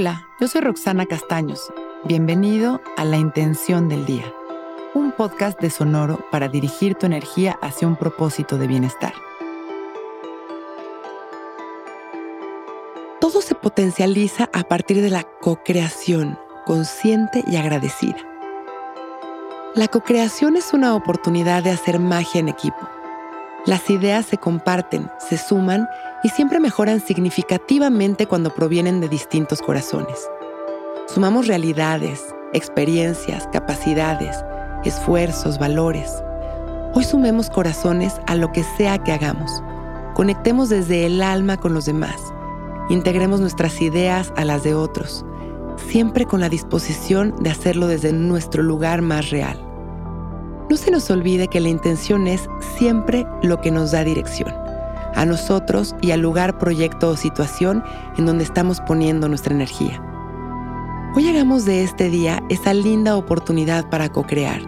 Hola, yo soy Roxana Castaños. Bienvenido a La Intención del Día, un podcast de Sonoro para dirigir tu energía hacia un propósito de bienestar. Todo se potencializa a partir de la co-creación, consciente y agradecida. La co-creación es una oportunidad de hacer magia en equipo. Las ideas se comparten, se suman y siempre mejoran significativamente cuando provienen de distintos corazones. Sumamos realidades, experiencias, capacidades, esfuerzos, valores. Hoy sumemos corazones a lo que sea que hagamos. Conectemos desde el alma con los demás. Integremos nuestras ideas a las de otros, siempre con la disposición de hacerlo desde nuestro lugar más real. No se nos olvide que la intención es siempre lo que nos da dirección a nosotros y al lugar, proyecto o situación en donde estamos poniendo nuestra energía. Hoy hagamos de este día esa linda oportunidad para co-crear,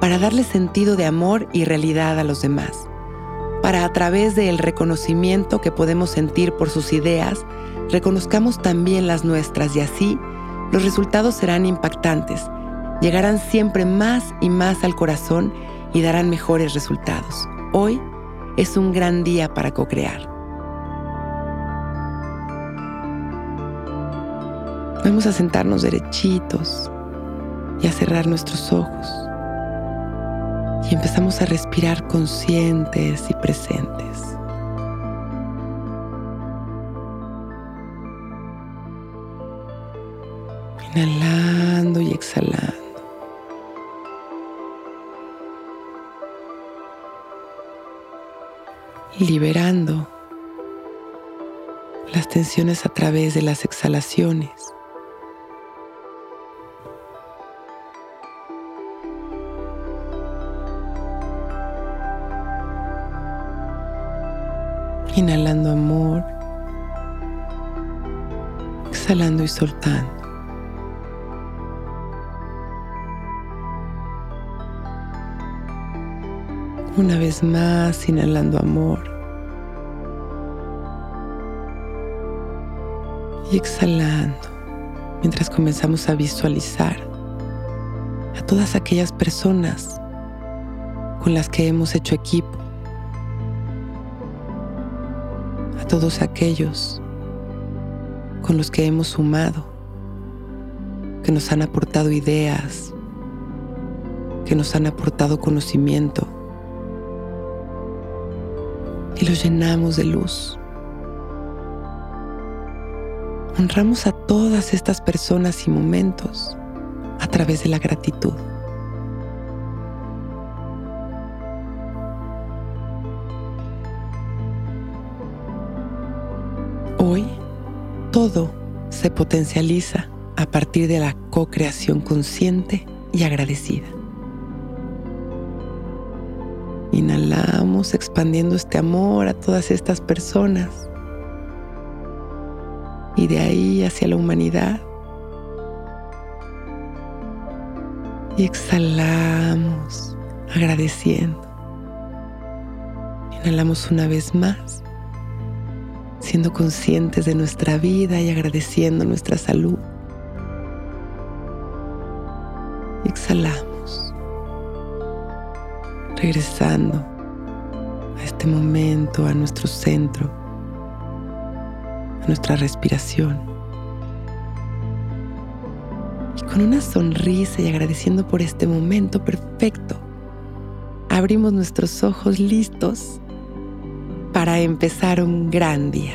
para darle sentido de amor y realidad a los demás, para a través del reconocimiento que podemos sentir por sus ideas, reconozcamos también las nuestras y así los resultados serán impactantes, llegarán siempre más y más al corazón y darán mejores resultados. Hoy es un gran día para co-crear. Vamos a sentarnos derechitos y a cerrar nuestros ojos. Y empezamos a respirar conscientes y presentes. Inhalando y exhalando. Liberando las tensiones a través de las exhalaciones. Inhalando amor, exhalando y soltando. Una vez más, inhalando amor. Y exhalando, mientras comenzamos a visualizar a todas aquellas personas con las que hemos hecho equipo. A todos aquellos con los que hemos sumado, que nos han aportado ideas, que nos han aportado conocimiento y los llenamos de luz. Honramos a todas estas personas y momentos a través de la gratitud. Hoy todo se potencializa a partir de la co-creación consciente y agradecida. Inhalamos expandiendo este amor a todas estas personas y de ahí hacia la humanidad. Y exhalamos agradeciendo. Inhalamos una vez más, siendo conscientes de nuestra vida y agradeciendo nuestra salud. exhalamos regresando a este momento, a nuestro centro, a nuestra respiración. Y con una sonrisa y agradeciendo por este momento perfecto, abrimos nuestros ojos listos para empezar un gran día.